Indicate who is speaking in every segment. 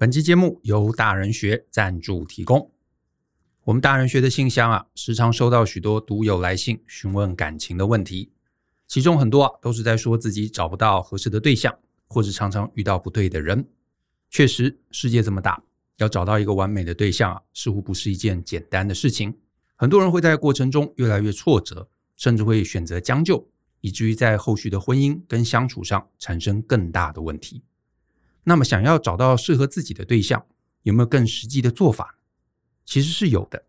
Speaker 1: 本期节目由大人学赞助提供。我们大人学的信箱啊，时常收到许多读友来信询问感情的问题，其中很多啊都是在说自己找不到合适的对象，或者常常遇到不对的人。确实，世界这么大，要找到一个完美的对象啊，似乎不是一件简单的事情。很多人会在过程中越来越挫折，甚至会选择将就，以至于在后续的婚姻跟相处上产生更大的问题。那么，想要找到适合自己的对象，有没有更实际的做法？其实是有的。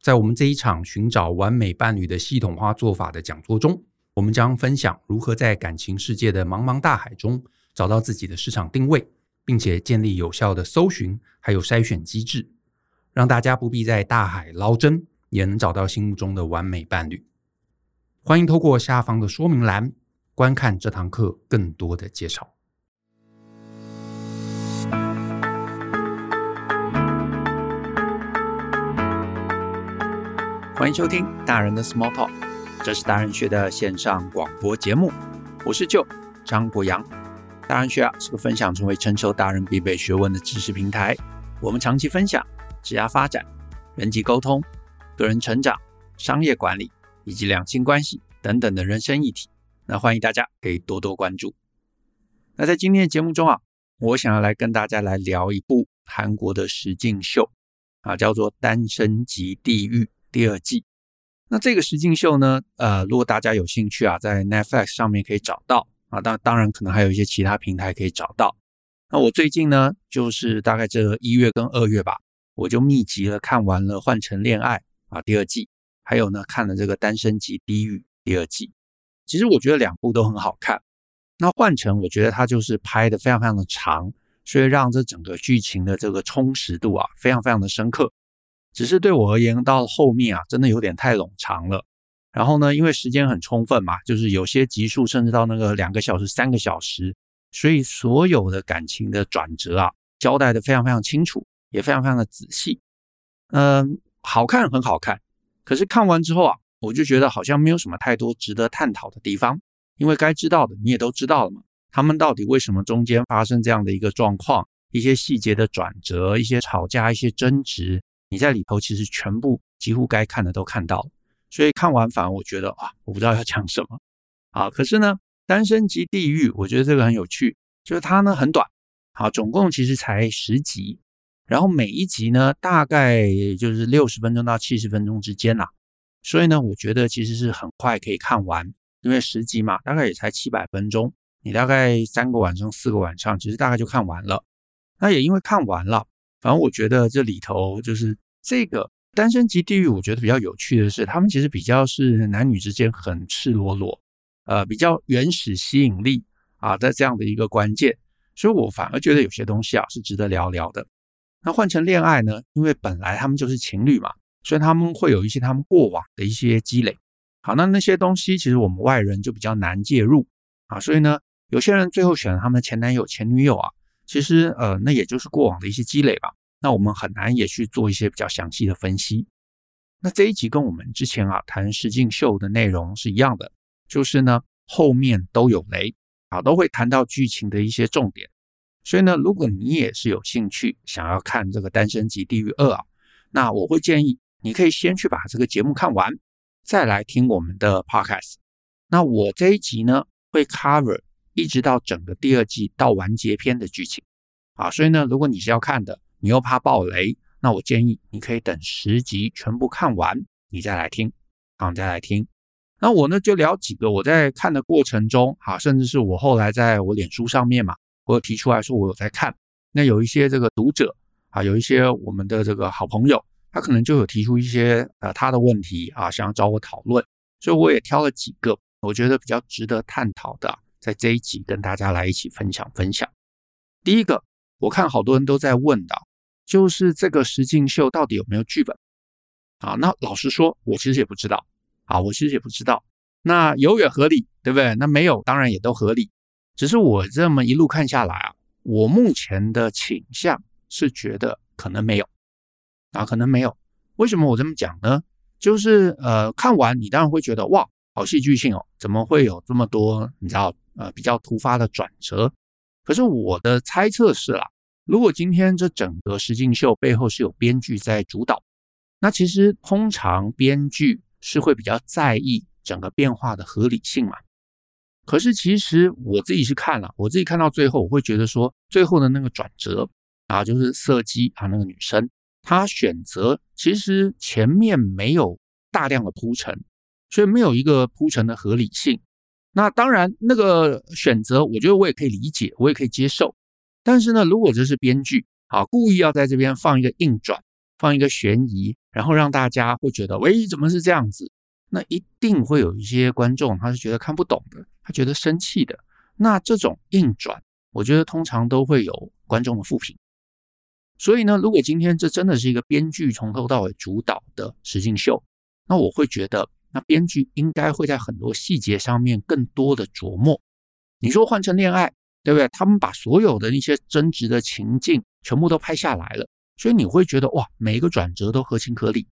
Speaker 1: 在我们这一场寻找完美伴侣的系统化做法的讲座中，我们将分享如何在感情世界的茫茫大海中找到自己的市场定位，并且建立有效的搜寻还有筛选机制，让大家不必在大海捞针，也能找到心目中的完美伴侣。欢迎透过下方的说明栏观看这堂课更多的介绍。欢迎收听大人的 Small Talk，这是大人学的线上广播节目。我是舅张国洋。大人学啊是个分享成为成熟大人必备学问的知识平台。我们长期分享职业发展、人际沟通、个人成长、商业管理以及两性关系等等的人生议题。那欢迎大家可以多多关注。那在今天的节目中啊，我想要来跟大家来聊一部韩国的实境秀啊，叫做《单身即地狱》。第二季，那这个实境秀呢，呃，如果大家有兴趣啊，在 Netflix 上面可以找到啊，当当然可能还有一些其他平台可以找到。那我最近呢，就是大概这一月跟二月吧，我就密集了看完了《换乘恋爱》啊第二季，还有呢看了这个《单身即地狱》第二季。其实我觉得两部都很好看。那《换乘》我觉得它就是拍的非常非常的长，所以让这整个剧情的这个充实度啊，非常非常的深刻。只是对我而言，到后面啊，真的有点太冗长了。然后呢，因为时间很充分嘛，就是有些集数甚至到那个两个小时、三个小时，所以所有的感情的转折啊，交代的非常非常清楚，也非常非常的仔细。嗯，好看很好看，可是看完之后啊，我就觉得好像没有什么太多值得探讨的地方，因为该知道的你也都知道了嘛。他们到底为什么中间发生这样的一个状况？一些细节的转折，一些吵架，一些争执。你在里头其实全部几乎该看的都看到了，所以看完反而我觉得啊，我不知道要讲什么啊。可是呢，单身即地狱，我觉得这个很有趣，就是它呢很短，好，总共其实才十集，然后每一集呢大概就是六十分钟到七十分钟之间呐，所以呢，我觉得其实是很快可以看完，因为十集嘛，大概也才七百分钟，你大概三个晚上、四个晚上，其实大概就看完了。那也因为看完了。反正我觉得这里头就是这个单身即地狱，我觉得比较有趣的是，他们其实比较是男女之间很赤裸裸，呃，比较原始吸引力啊的这样的一个关键，所以我反而觉得有些东西啊是值得聊聊的。那换成恋爱呢，因为本来他们就是情侣嘛，所以他们会有一些他们过往的一些积累。好，那那些东西其实我们外人就比较难介入啊，所以呢，有些人最后选了他们的前男友、前女友啊。其实，呃，那也就是过往的一些积累吧。那我们很难也去做一些比较详细的分析。那这一集跟我们之前啊谈实境秀的内容是一样的，就是呢后面都有雷啊，都会谈到剧情的一些重点。所以呢，如果你也是有兴趣想要看这个《单身即地狱二》啊，那我会建议你可以先去把这个节目看完，再来听我们的 Podcast。那我这一集呢会 cover。一直到整个第二季到完结篇的剧情，啊，所以呢，如果你是要看的，你又怕爆雷，那我建议你可以等十集全部看完，你再来听，好，你再来听。那我呢就聊几个我在看的过程中，啊，甚至是我后来在我脸书上面嘛，我有提出来说我有在看。那有一些这个读者啊，有一些我们的这个好朋友，他可能就有提出一些呃他的问题啊，想要找我讨论，所以我也挑了几个我觉得比较值得探讨的。在这一集跟大家来一起分享分享。第一个，我看好多人都在问的，就是这个实境秀到底有没有剧本啊？那老实说，我其实也不知道啊，我其实也不知道。那有也合理，对不对？那没有当然也都合理。只是我这么一路看下来啊，我目前的倾向是觉得可能没有啊，可能没有。为什么我这么讲呢？就是呃，看完你当然会觉得哇，好戏剧性哦，怎么会有这么多？你知道？呃，比较突发的转折，可是我的猜测是啦，如果今天这整个实境秀背后是有编剧在主导，那其实通常编剧是会比较在意整个变化的合理性嘛。可是其实我自己是看了，我自己看到最后，我会觉得说，最后的那个转折啊，就是色姬啊，那个女生她选择其实前面没有大量的铺陈，所以没有一个铺陈的合理性。那当然，那个选择我觉得我也可以理解，我也可以接受。但是呢，如果这是编剧啊，故意要在这边放一个硬转，放一个悬疑，然后让大家会觉得，喂，怎么是这样子？那一定会有一些观众他是觉得看不懂的，他觉得生气的。那这种硬转，我觉得通常都会有观众的负评。所以呢，如果今天这真的是一个编剧从头到尾主导的实境秀，那我会觉得，那编剧应该会在很多细节上面更多的琢磨。你说换成恋爱？对不对？他们把所有的那些争执的情境全部都拍下来了，所以你会觉得哇，每一个转折都合情合理。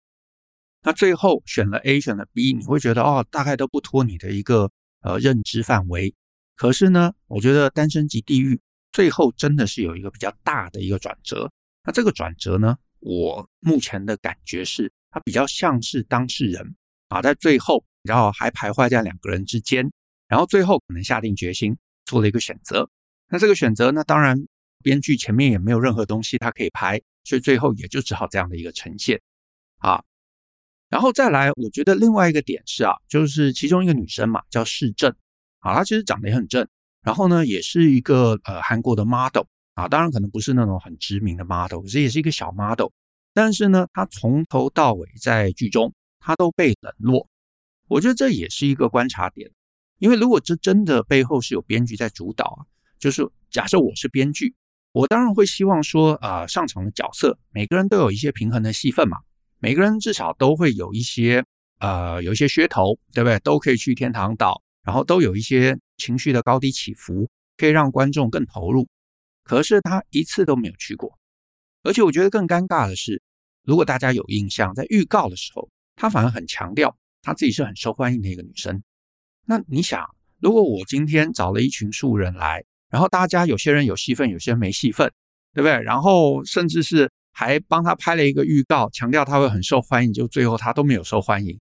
Speaker 1: 那最后选了 A，选了 B，你会觉得哦，大概都不脱你的一个呃认知范围。可是呢，我觉得《单身即地狱》最后真的是有一个比较大的一个转折。那这个转折呢，我目前的感觉是，它比较像是当事人啊，在最后然后还徘徊在两个人之间，然后最后可能下定决心。做了一个选择，那这个选择呢，当然编剧前面也没有任何东西他可以拍，所以最后也就只好这样的一个呈现啊。然后再来，我觉得另外一个点是啊，就是其中一个女生嘛，叫世正啊，她其实长得也很正，然后呢，也是一个呃韩国的 model 啊，当然可能不是那种很知名的 model，可是也是一个小 model，但是呢，她从头到尾在剧中他都被冷落，我觉得这也是一个观察点。因为如果这真的背后是有编剧在主导啊，就是假设我是编剧，我当然会希望说，啊，上场的角色每个人都有一些平衡的戏份嘛，每个人至少都会有一些呃有一些噱头，对不对？都可以去天堂岛，然后都有一些情绪的高低起伏，可以让观众更投入。可是他一次都没有去过，而且我觉得更尴尬的是，如果大家有印象，在预告的时候，他反而很强调他自己是很受欢迎的一个女生。那你想，如果我今天找了一群素人来，然后大家有些人有戏份，有些人没戏份，对不对？然后甚至是还帮他拍了一个预告，强调他会很受欢迎，就最后他都没有受欢迎，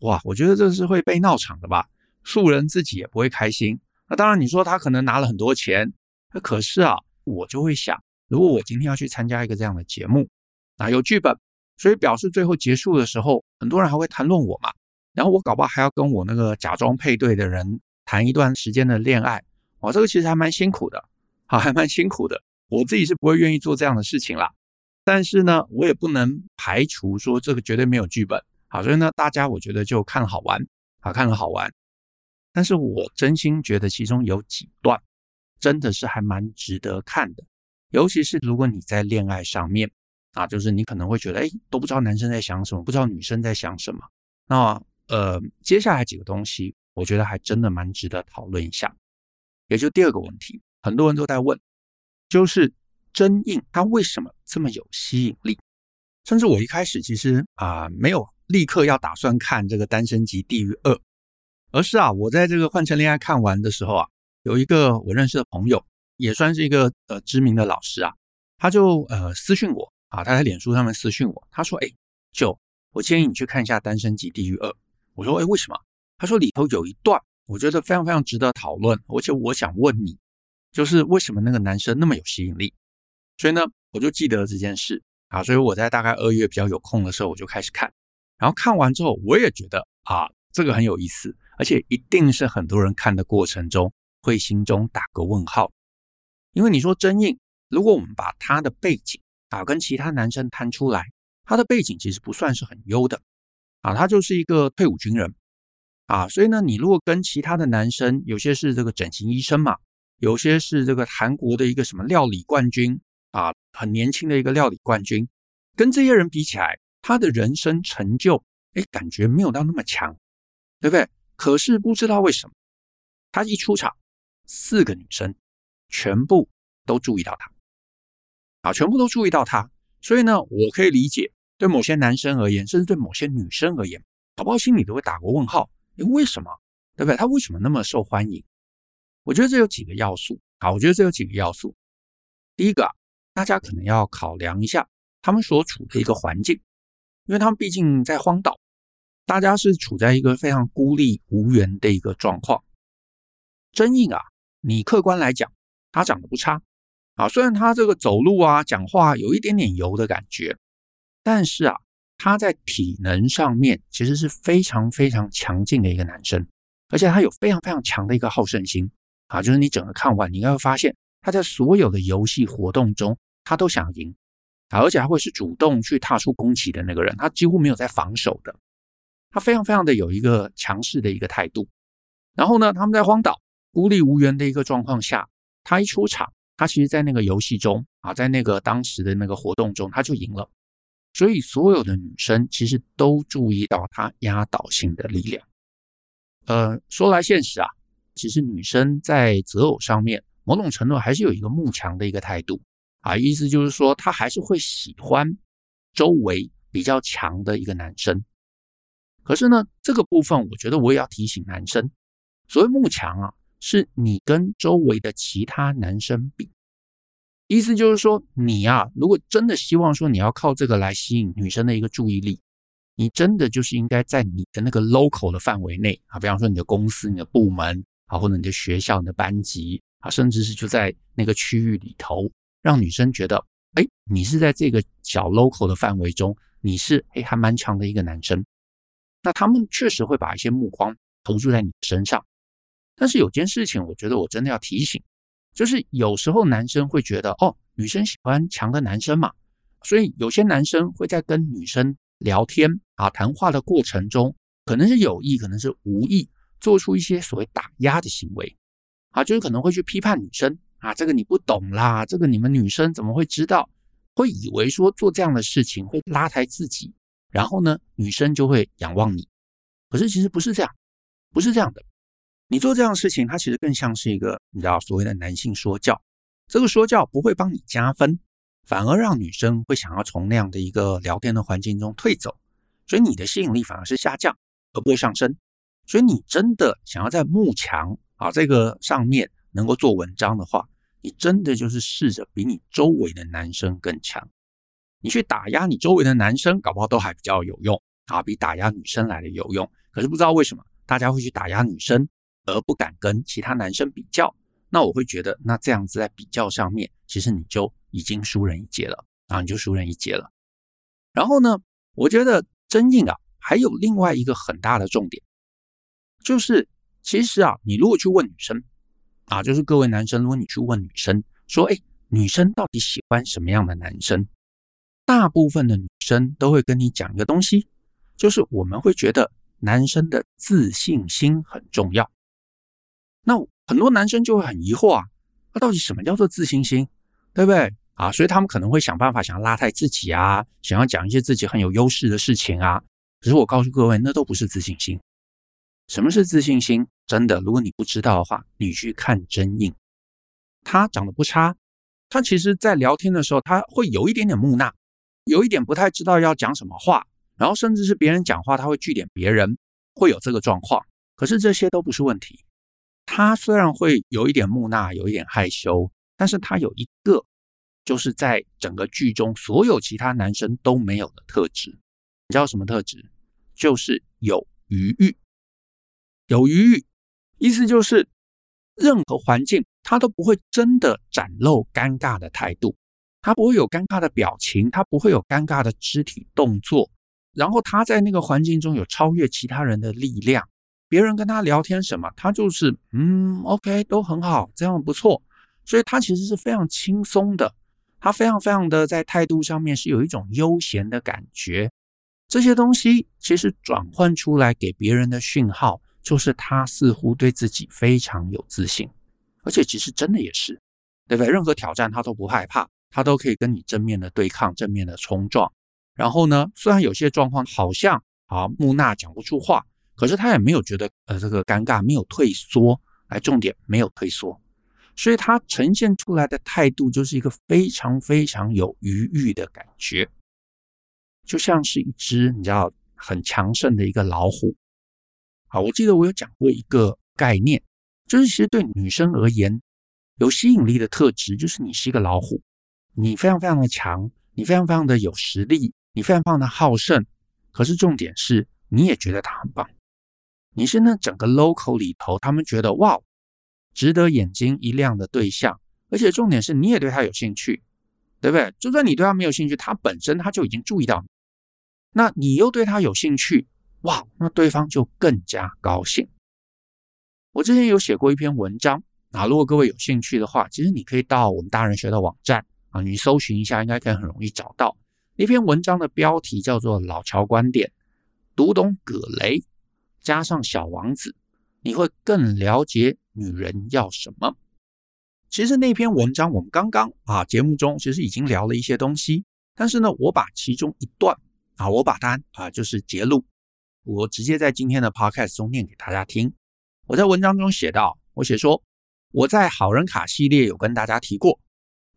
Speaker 1: 哇！我觉得这是会被闹场的吧？素人自己也不会开心。那当然，你说他可能拿了很多钱，那可是啊，我就会想，如果我今天要去参加一个这样的节目，啊，有剧本，所以表示最后结束的时候，很多人还会谈论我嘛。然后我搞不好还要跟我那个假装配对的人谈一段时间的恋爱，哇，这个其实还蛮辛苦的，好，还蛮辛苦的。我自己是不会愿意做这样的事情啦。但是呢，我也不能排除说这个绝对没有剧本，好，所以呢，大家我觉得就看好玩，好，看了好玩。但是我真心觉得其中有几段真的是还蛮值得看的，尤其是如果你在恋爱上面啊，就是你可能会觉得，哎，都不知道男生在想什么，不知道女生在想什么，那。呃，接下来几个东西，我觉得还真的蛮值得讨论一下。也就第二个问题，很多人都在问，就是真印它为什么这么有吸引力？甚至我一开始其实啊、没有立刻要打算看这个《单身即地狱二》，而是啊，我在这个《换乘恋爱》看完的时候啊，有一个我认识的朋友，也算是一个呃知名的老师啊，他就呃私讯我啊，他在脸书上面私讯我，他说：“哎，就我建议你去看一下《单身即地狱二》。”我说，哎，为什么？他说里头有一段，我觉得非常非常值得讨论，而且我想问你，就是为什么那个男生那么有吸引力？所以呢，我就记得这件事啊，所以我在大概二月比较有空的时候，我就开始看，然后看完之后，我也觉得啊，这个很有意思，而且一定是很多人看的过程中会心中打个问号，因为你说真印，如果我们把他的背景啊跟其他男生摊出来，他的背景其实不算是很优的。啊，他就是一个退伍军人，啊，所以呢，你如果跟其他的男生，有些是这个整形医生嘛，有些是这个韩国的一个什么料理冠军，啊，很年轻的一个料理冠军，跟这些人比起来，他的人生成就，哎，感觉没有到那么强，对不对？可是不知道为什么，他一出场，四个女生全部都注意到他，啊，全部都注意到他，所以呢，我可以理解。对某些男生而言，甚至对某些女生而言，宝宝心里都会打个问号：诶，为什么？对不对？他为什么那么受欢迎？我觉得这有几个要素啊。我觉得这有几个要素。第一个，大家可能要考量一下他们所处的一个环境，因为他们毕竟在荒岛，大家是处在一个非常孤立无援的一个状况。真硬啊，你客观来讲，他长得不差啊，虽然他这个走路啊、讲话有一点点油的感觉，但是啊，他在体能上面其实是非常非常强劲的一个男生，而且他有非常非常强的一个好胜心啊，就是你整个看完，你应该会发现他在所有的游戏活动中，他都想赢啊，而且还会是主动去踏出攻击的那个人，他几乎没有在防守的，他非常非常的有一个强势的一个态度。然后呢，他们在荒岛。孤立无援的一个状况下，他一出场，他其实在那个游戏中啊，在那个当时的那个活动中，他就赢了。所以所有的女生其实都注意到他压倒性的力量。呃，说来现实啊，其实女生在择偶上面，某种程度还是有一个慕强的一个态度啊，意思就是说，她还是会喜欢周围比较强的一个男生。可是呢，这个部分我觉得我也要提醒男生，所谓慕强啊。是你跟周围的其他男生比，意思就是说，你呀，如果真的希望说你要靠这个来吸引女生的一个注意力，你真的就是应该在你的那个 local 的范围内啊，比方说你的公司、你的部门啊，或者你的学校、你的班级啊，甚至是就在那个区域里头，让女生觉得，哎，你是在这个小 local 的范围中，你是哎还蛮强的一个男生，那他们确实会把一些目光投注在你身上。但是有件事情，我觉得我真的要提醒，就是有时候男生会觉得，哦，女生喜欢强的男生嘛，所以有些男生会在跟女生聊天啊、谈话的过程中，可能是有意，可能是无意，做出一些所谓打压的行为，啊，就是可能会去批判女生啊，这个你不懂啦，这个你们女生怎么会知道？会以为说做这样的事情会拉抬自己，然后呢，女生就会仰望你，可是其实不是这样，不是这样的。你做这样的事情，它其实更像是一个你知道所谓的男性说教。这个说教不会帮你加分，反而让女生会想要从那样的一个聊天的环境中退走，所以你的吸引力反而是下降，而不会上升。所以你真的想要在慕强啊这个上面能够做文章的话，你真的就是试着比你周围的男生更强，你去打压你周围的男生，搞不好都还比较有用啊，比打压女生来的有用。可是不知道为什么大家会去打压女生。而不敢跟其他男生比较，那我会觉得，那这样子在比较上面，其实你就已经输人一截了啊，你就输人一截了。然后呢，我觉得真印啊，还有另外一个很大的重点，就是其实啊，你如果去问女生啊，就是各位男生，如果你去问女生说，哎，女生到底喜欢什么样的男生？大部分的女生都会跟你讲一个东西，就是我们会觉得男生的自信心很重要。那很多男生就会很疑惑啊，那到底什么叫做自信心，对不对啊？所以他们可能会想办法想要拉抬自己啊，想要讲一些自己很有优势的事情啊。可是我告诉各位，那都不是自信心。什么是自信心？真的，如果你不知道的话，你去看真应，他长得不差，他其实在聊天的时候，他会有一点点木讷，有一点不太知道要讲什么话，然后甚至是别人讲话，他会据点别人，会有这个状况。可是这些都不是问题。他虽然会有一点木讷，有一点害羞，但是他有一个，就是在整个剧中所有其他男生都没有的特质。你知道什么特质？就是有余裕。有余裕，意思就是任何环境他都不会真的展露尴尬的态度，他不会有尴尬的表情，他不会有尴尬的肢体动作，然后他在那个环境中有超越其他人的力量。别人跟他聊天什么，他就是嗯，OK，都很好，这样不错。所以他其实是非常轻松的，他非常非常的在态度上面是有一种悠闲的感觉。这些东西其实转换出来给别人的讯号，就是他似乎对自己非常有自信，而且其实真的也是，对不对？任何挑战他都不害怕，他都可以跟你正面的对抗，正面的冲撞。然后呢，虽然有些状况好像啊木讷讲不出话。可是他也没有觉得呃这个尴尬，没有退缩，来重点没有退缩，所以他呈现出来的态度就是一个非常非常有余裕的感觉，就像是一只你知道很强盛的一个老虎。好，我记得我有讲过一个概念，就是其实对女生而言，有吸引力的特质就是你是一个老虎，你非常非常的强，你非常非常的有实力，你非常非常的好胜。可是重点是，你也觉得他很棒，你是那整个 local 里头他们觉得哇，值得眼睛一亮的对象。而且重点是，你也对他有兴趣，对不对？就算你对他没有兴趣，他本身他就已经注意到你，那你又对他有兴趣，哇，那对方就更加高兴。我之前有写过一篇文章。啊，如果各位有兴趣的话，其实你可以到我们大人学的网站啊，你搜寻一下，应该可以很容易找到那篇文章的标题叫做《老乔观点》，读懂葛雷加上小王子，你会更了解女人要什么。其实那篇文章我们刚刚啊节目中其实已经聊了一些东西，但是呢，我把其中一段啊，我把它啊就是节录，我直接在今天的 podcast 中念给大家听。我在文章中写到，我写说。我在好人卡系列有跟大家提过，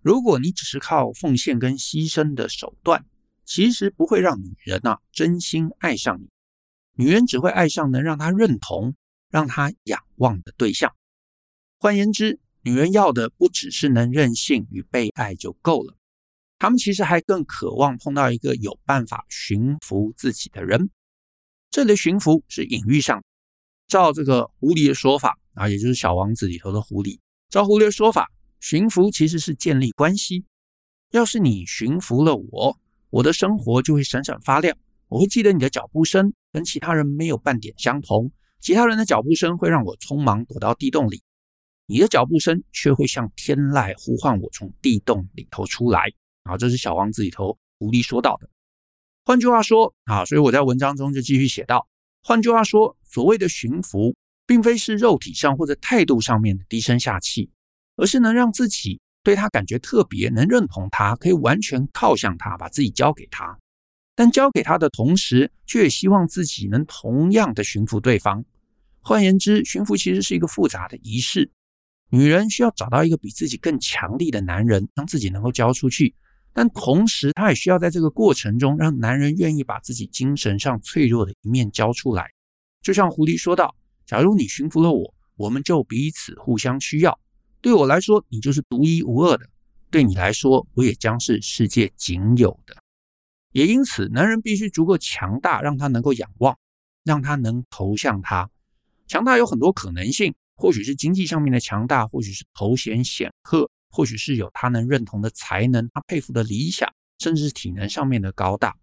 Speaker 1: 如果你只是靠奉献跟牺牲的手段，其实不会让女人啊真心爱上你。女人只会爱上能让她认同、让她仰望的对象。换言之，女人要的不只是能任性与被爱就够了，她们其实还更渴望碰到一个有办法驯服自己的人。这里的驯服是隐喻上，照这个狐狸的说法。啊，也就是小王子里头的狐狸。照狐狸的说法，驯服其实是建立关系。要是你驯服了我，我的生活就会闪闪发亮。我会记得你的脚步声跟其他人没有半点相同，其他人的脚步声会让我匆忙躲到地洞里，你的脚步声却会像天籁呼唤我从地洞里头出来。啊，这是小王子里头狐狸说到的。换句话说，啊，所以我在文章中就继续写道：换句话说，所谓的驯服。并非是肉体上或者态度上面的低声下气，而是能让自己对他感觉特别，能认同他，可以完全靠向他，把自己交给他。但交给他的同时，却也希望自己能同样的驯服对方。换言之，驯服其实是一个复杂的仪式。女人需要找到一个比自己更强力的男人，让自己能够交出去，但同时她也需要在这个过程中，让男人愿意把自己精神上脆弱的一面交出来。就像狐狸说道。假如你驯服了我，我们就彼此互相需要。对我来说，你就是独一无二的；对你来说，我也将是世界仅有的。也因此，男人必须足够强大，让他能够仰望，让他能投向他。强大有很多可能性，或许是经济上面的强大，或许是头衔显赫，或许是有他能认同的才能，他佩服的理想，甚至是体能上面的高大。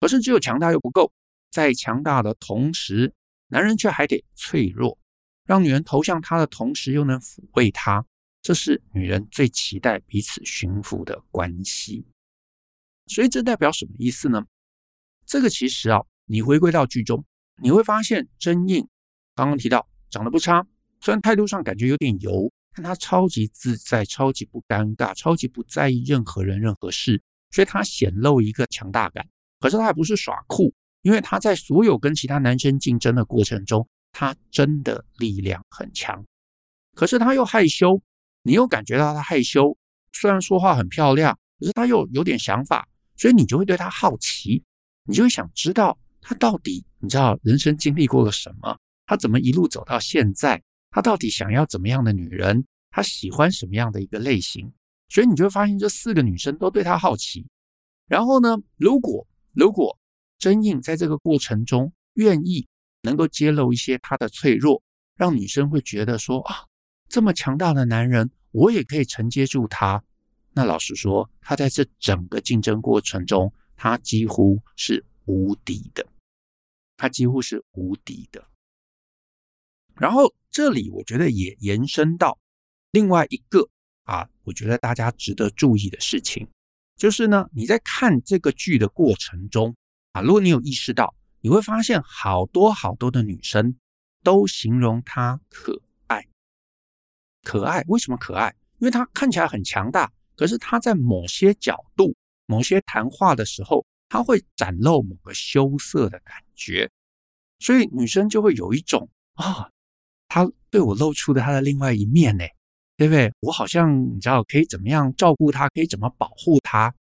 Speaker 1: 可是，只有强大又不够，在强大的同时，男人却还得脆弱，让女人投向他的同时又能抚慰他，这是女人最期待彼此驯服的关系。所以这代表什么意思呢？这个其实啊，你回归到剧中，你会发现真印刚刚提到长得不差，虽然态度上感觉有点油，但他超级自在，超级不尴尬，超级不在意任何人任何事，所以他显露一个强大感。可是他还不是耍酷。因为他在所有跟其他男生竞争的过程中，他真的力量很强。可是他又害羞，你又感觉到他害羞。虽然说话很漂亮，可是他又有点想法，所以你就会对他好奇，你就会想知道他到底你知道人生经历过了什么，他怎么一路走到现在，他到底想要怎么样的女人，他喜欢什么样的一个类型。所以你就会发现这四个女生都对他好奇。然后呢，如果如果真印在这个过程中愿意能够揭露一些他的脆弱，让女生会觉得说啊，这么强大的男人，我也可以承接住他。那老实说，他在这整个竞争过程中，他几乎是无敌的，他几乎是无敌的。然后这里我觉得也延伸到另外一个啊，我觉得大家值得注意的事情，就是呢，你在看这个剧的过程中。啊，如果你有意识到，你会发现好多好多的女生都形容她可爱。可爱，为什么可爱？因为她看起来很强大，可是她在某些角度、某些谈话的时候，她会展露某个羞涩的感觉，所以女生就会有一种啊，她对我露出的她的另外一面呢，对不对？我好像你知道可以怎么样照顾她，可以怎么保护她。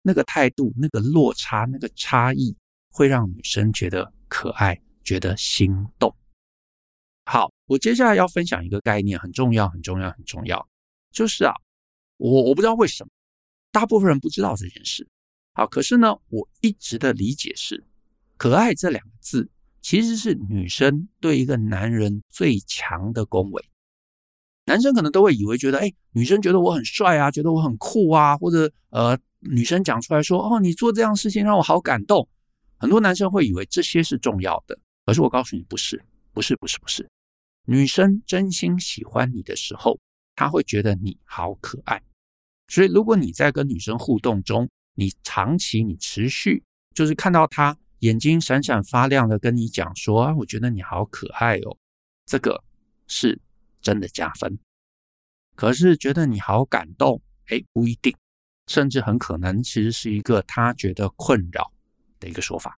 Speaker 1: 那个态度、那个落差、那个差异，会让女生觉得可爱，觉得心动。好，我接下来要分享一个概念，很重要，很重要，很重要，就是啊，我我不知道为什么，大部分人不知道这件事。好，可是呢，我一直的理解是，可爱这两个字其实是女生对一个男人最强的恭维。男生可能都会以为觉得，哎，女生觉得我很帅啊，觉得我很酷啊，或者呃，女生讲出来说，哦，你做这样事情让我好感动。很多男生会以为这些是重要的，可是我告诉你，不是，不是，不是，不是。女生真心喜欢你的时候，她会觉得你好可爱。所以，如果你在跟女生互动中，你长期、你持续，就是看到她眼睛闪闪发亮的跟你讲说，啊，我觉得你好可爱哦，这个是。真的加分，可是觉得你好感动，哎，不一定，甚至很可能其实是一个他觉得困扰的一个说法，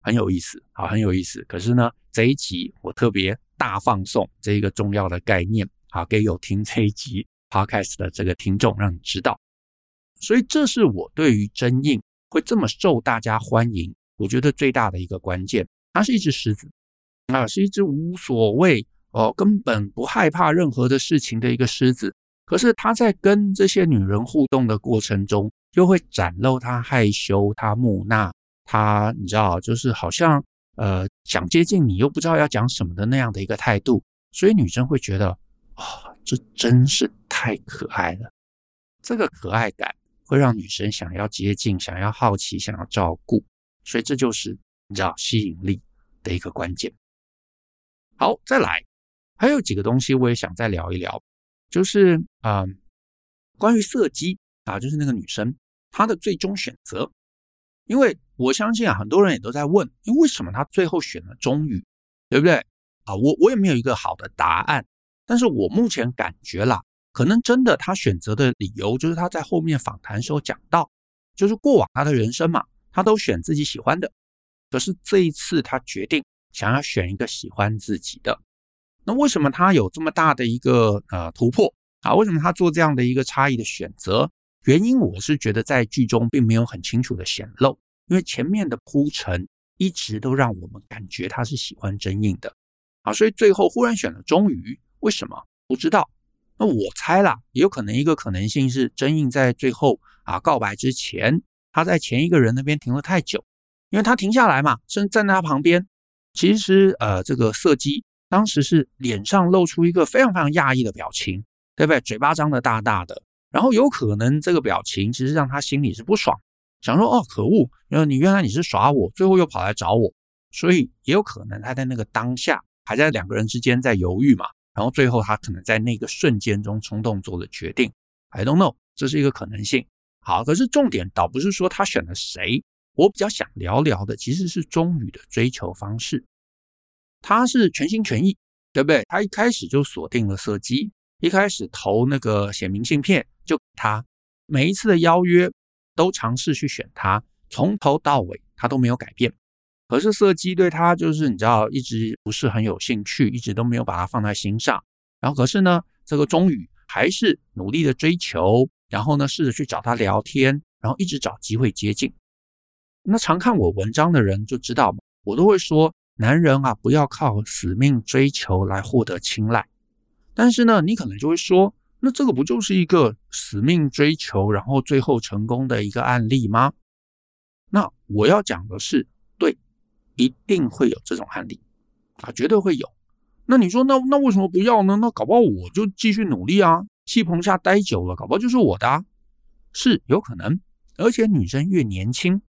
Speaker 1: 很有意思，好，很有意思。可是呢，这一集我特别大放送这一个重要的概念，好，给有听这一集 podcast 的这个听众，让你知道。所以这是我对于真印会这么受大家欢迎，我觉得最大的一个关键。它是一只狮子，啊，是一只无所谓。哦，根本不害怕任何的事情的一个狮子，可是他在跟这些女人互动的过程中，就会展露他害羞、他木讷、他你知道，就是好像呃想接近你又不知道要讲什么的那样的一个态度，所以女生会觉得啊、这真是太可爱了。这个可爱感会让女生想要接近、想要好奇、想要照顾，所以这就是你知道吸引力的一个关键。好，再来。还有几个东西我也想再聊一聊，就是啊、关于色姬啊，就是那个女生她的最终选择，因为我相信啊，很多人也都在问，因为什么她最后选了中宇，对不对？啊，我我也没有一个好的答案，但是我目前感觉啦，可能真的他选择的理由就是他在后面访谈时候讲到，就是过往他的人生嘛，他都选自己喜欢的，可是这一次他决定想要选一个喜欢自己的。那为什么他有这么大的一个呃突破啊？为什么他做这样的一个差异的选择？原因我是觉得在剧中并没有很清楚的显露，因为前面的铺陈一直都让我们感觉他是喜欢真印的啊，所以最后忽然选了钟宇，为什么？不知道。那我猜啦，也有可能一个可能性是真印在最后啊告白之前，他在前一个人那边停了太久，因为他停下来嘛，甚至站在他旁边，其实呃这个色姬。当时是脸上露出一个非常非常讶异的表情，对不对？嘴巴张得大大的，然后有可能这个表情其实让他心里是不爽，想说哦，可恶，你原来你是耍我，最后又跑来找我，所以也有可能他在那个当下还在两个人之间在犹豫嘛，然后最后他可能在那个瞬间中冲动做了决定，I don't know，这是一个可能性。好，可是重点倒不是说他选了谁，我比较想聊聊的其实是钟宇的追求方式。他是全心全意，对不对？他一开始就锁定了色姬，一开始投那个写明信片就他，每一次的邀约都尝试去选他，从头到尾他都没有改变。可是色姬对他就是你知道，一直不是很有兴趣，一直都没有把他放在心上。然后可是呢，这个钟宇还是努力的追求，然后呢，试着去找他聊天，然后一直找机会接近。那常看我文章的人就知道嘛，我都会说。男人啊，不要靠死命追求来获得青睐。但是呢，你可能就会说，那这个不就是一个死命追求，然后最后成功的一个案例吗？那我要讲的是，一定会有这种案例啊，绝对会有。那你说，那那为什么不要呢？那搞不好我就继续努力啊，气棚下待久了，搞不好就是我的啊，是有可能。而且女生越年轻，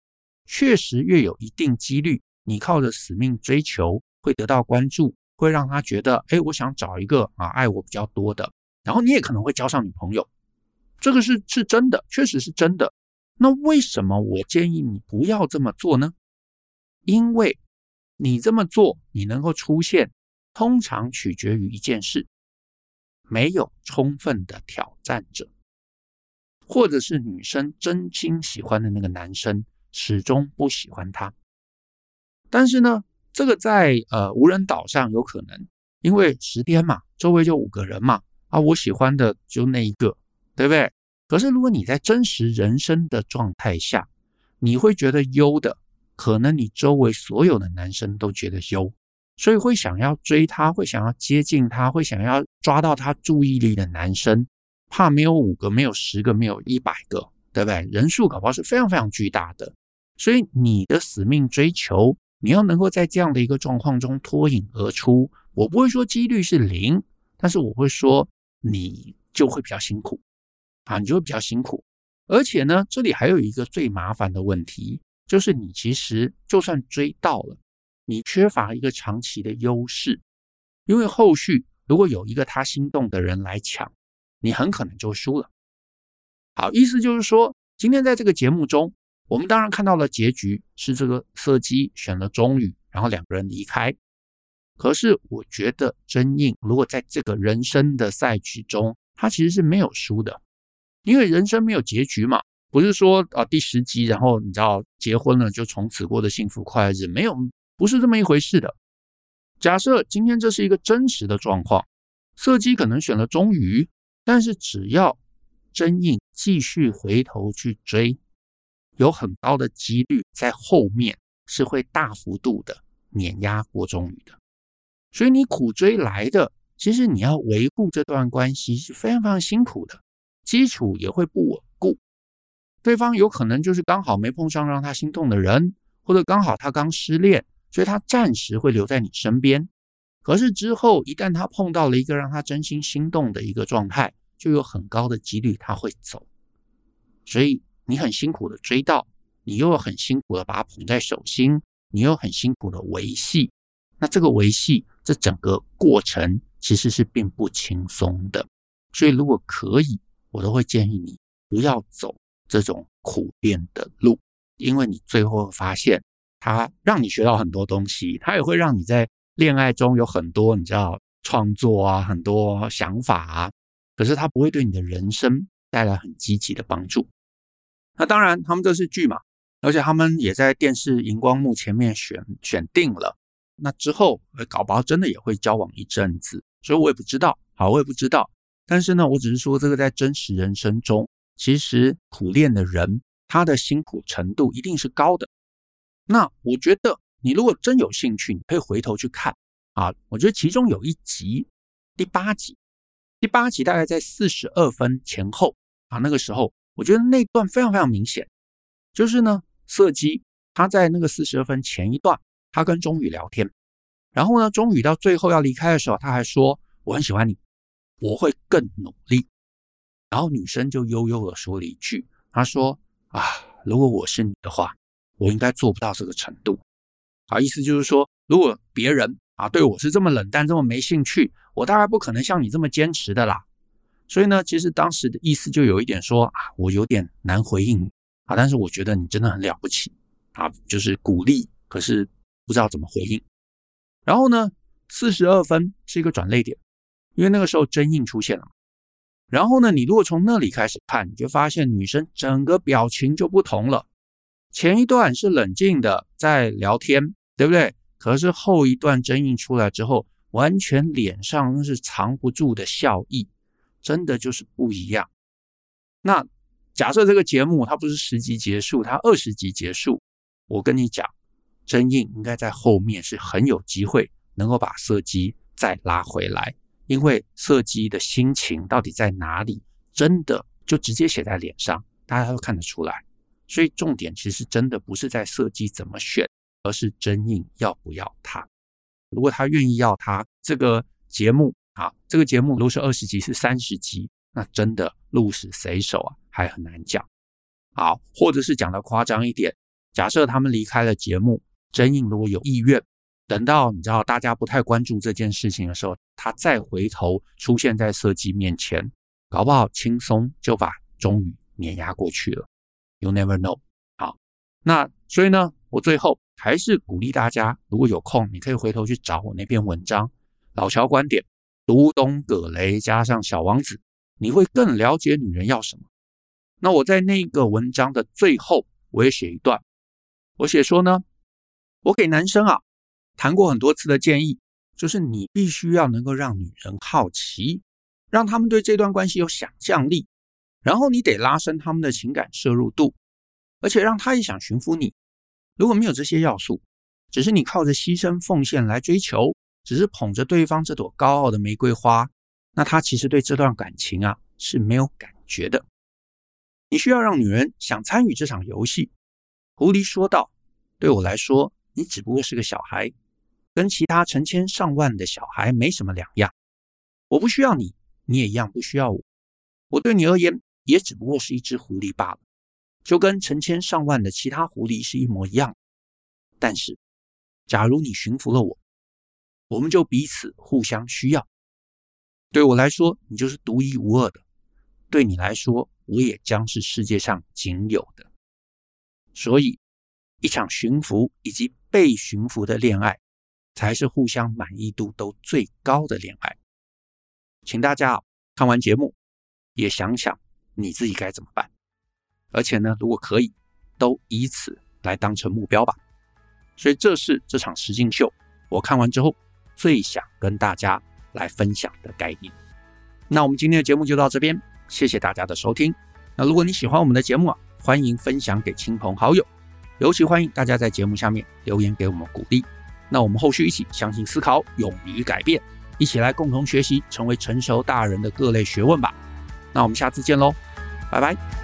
Speaker 1: 确实越有一定几率。你靠着死命追求会得到关注，会让他觉得，哎，我想找一个啊爱我比较多的，然后你也可能会交上女朋友，这个是是真的，确实是真的。那为什么我建议你不要这么做呢？因为你这么做，你能够出现，通常取决于一件事：没有充分的挑战者，或者是女生真心喜欢的那个男生始终不喜欢他。但是呢，这个在呃无人岛上有可能，因为十天嘛，周围就五个人嘛，啊，我喜欢的就那一个，对不对？可是如果你在真实人生的状态下，你会觉得优的，可能你周围所有的男生都觉得优，所以会想要追他，会想要接近他，会想要抓到他注意力的男生，怕没有五个，没有十个，没有一百个，对不对？人数搞不好是非常非常巨大的。所以你的死命追求，你要能够在这样的一个状况中脱颖而出，我不会说几率是零，但是我会说你就会比较辛苦啊，你就会比较辛苦。而且呢，这里还有一个最麻烦的问题，就是你其实就算追到了，你缺乏一个长期的优势，因为后续如果有一个他心动的人来抢，你很可能就输了。好，意思就是说，今天在这个节目中，我们当然看到了结局是这个色姬选了钟宇，然后两个人离开。可是我觉得真应如果在这个人生的赛局中，他其实是没有输的。因为人生没有结局嘛，不是说啊第十集，然后你知道结婚了就从此过的幸福快乐日，没有，不是这么一回事的。假设今天这是一个真实的状况，色姬可能选了钟宇，但是只要真印继续回头去追，有很高的几率在后面是会大幅度的碾压过钟宇的。所以你苦追来的，其实你要维护这段关系是非常非常辛苦的。基础也会不稳，对方有可能就是刚好没碰上让他心动的人，或者刚好他刚失恋，所以他暂时会留在你身边。可是之后一旦他碰到了一个让他真心心动的一个状态，就有很高的几率他会走。所以你很辛苦的追到，你又很辛苦的把他捧在手心，你又很辛苦的维系。那这个维系，这整个过程其实是并不轻松的。所以如果可以。我都会建议你不要走这种苦练的路，因为你最后发现，它让你学到很多东西，它也会让你在恋爱中有很多你知道创作啊，很多想法啊，可是它不会对你的人生带来很积极的帮助。那当然，他们这是剧嘛，而且他们也在电视荧光幕前面选选定了，那之后搞不好真的也会交往一阵子，所以我也不知道，好，我也不知道。但是呢，我只是说这个在真实人生中，其实苦练的人，他的辛苦程度一定是高的。那我觉得你如果真有兴趣，你可以回头去看啊。我觉得其中有一集，第八集，第八集大概在四十二分前后啊，那个时候我觉得那段非常非常明显，就是呢，色姬他在那个四十二分前一段，他跟钟宇聊天，然后呢，钟宇到最后要离开的时候，他还说我很喜欢你。我会更努力，然后女生就悠悠的说了一句：“她说啊，如果我是你的话，我应该做不到这个程度。”啊，意思就是说，如果别人啊对我是这么冷淡、这么没兴趣，我大概不可能像你这么坚持的啦。所以呢，其实当时的意思就有一点说啊，我有点难回应你啊，但是我觉得你真的很了不起啊，就是鼓励，可是不知道怎么回应。然后呢，四十二分是一个转泪点。因为那个时候真印出现了，然后呢，你如果从那里开始看，你就发现女生整个表情就不同了。前一段是冷静的在聊天，对不对？可是后一段真印出来之后，完全脸上那是藏不住的笑意，真的就是不一样。那假设这个节目它不是十集结束，它二十集结束，我跟你讲，真印应该在后面是很有机会能够把色机再拉回来。因为色姬的心情到底在哪里，真的就直接写在脸上，大家都看得出来。所以重点其实真的不是在色姬怎么选，而是真印要不要他。如果他愿意要他，这个节目啊，这个节目如果是二十集，是三十集，那真的鹿死谁手啊，还很难讲。好，或者是讲得夸张一点，假设他们离开了节目，真印如果有意愿。等到你知道大家不太关注这件事情的时候，他再回头出现在设计面前，搞不好轻松就把终于碾压过去了。You never know。好，那所以呢，我最后还是鼓励大家，如果有空，你可以回头去找我那篇文章《老乔观点：读懂葛雷加上小王子》，你会更了解女人要什么。那我在那个文章的最后，我也写一段，我写说呢，我给男生啊。谈过很多次的建议，就是你必须要能够让女人好奇，让他们对这段关系有想象力，然后你得拉伸他们的情感摄入度，而且让他也想驯服你。如果没有这些要素，只是你靠着牺牲奉献来追求，只是捧着对方这朵高傲的玫瑰花，那他其实对这段感情啊是没有感觉的。你需要让女人想参与这场游戏。”狐狸说道：“对我来说，你只不过是个小孩，跟其他成千上万的小孩没什么两样。我不需要你，你也一样不需要我。我对你而言，也只不过是一只狐狸罢了，就跟成千上万的其他狐狸是一模一样。但是，假如你驯服了我，我们就彼此互相需要。对我来说，你就是独一无二的。”对你来说，我也将是世界上仅有的。所以，一场驯服以及被驯服的恋爱，才是互相满意度都最高的恋爱。请大家看完节目，也想想你自己该怎么办。而且呢，如果可以，都以此来当成目标吧。所以，这是这场实境秀我看完之后最想跟大家来分享的概念。那我们今天的节目就到这边。谢谢大家的收听。那如果你喜欢我们的节目啊，欢迎分享给亲朋好友，尤其欢迎大家在节目下面留言给我们鼓励。那我们后续一起相信思考，勇于改变，一起来共同学习，成为成熟大人的各类学问吧。那我们下次见喽，拜拜。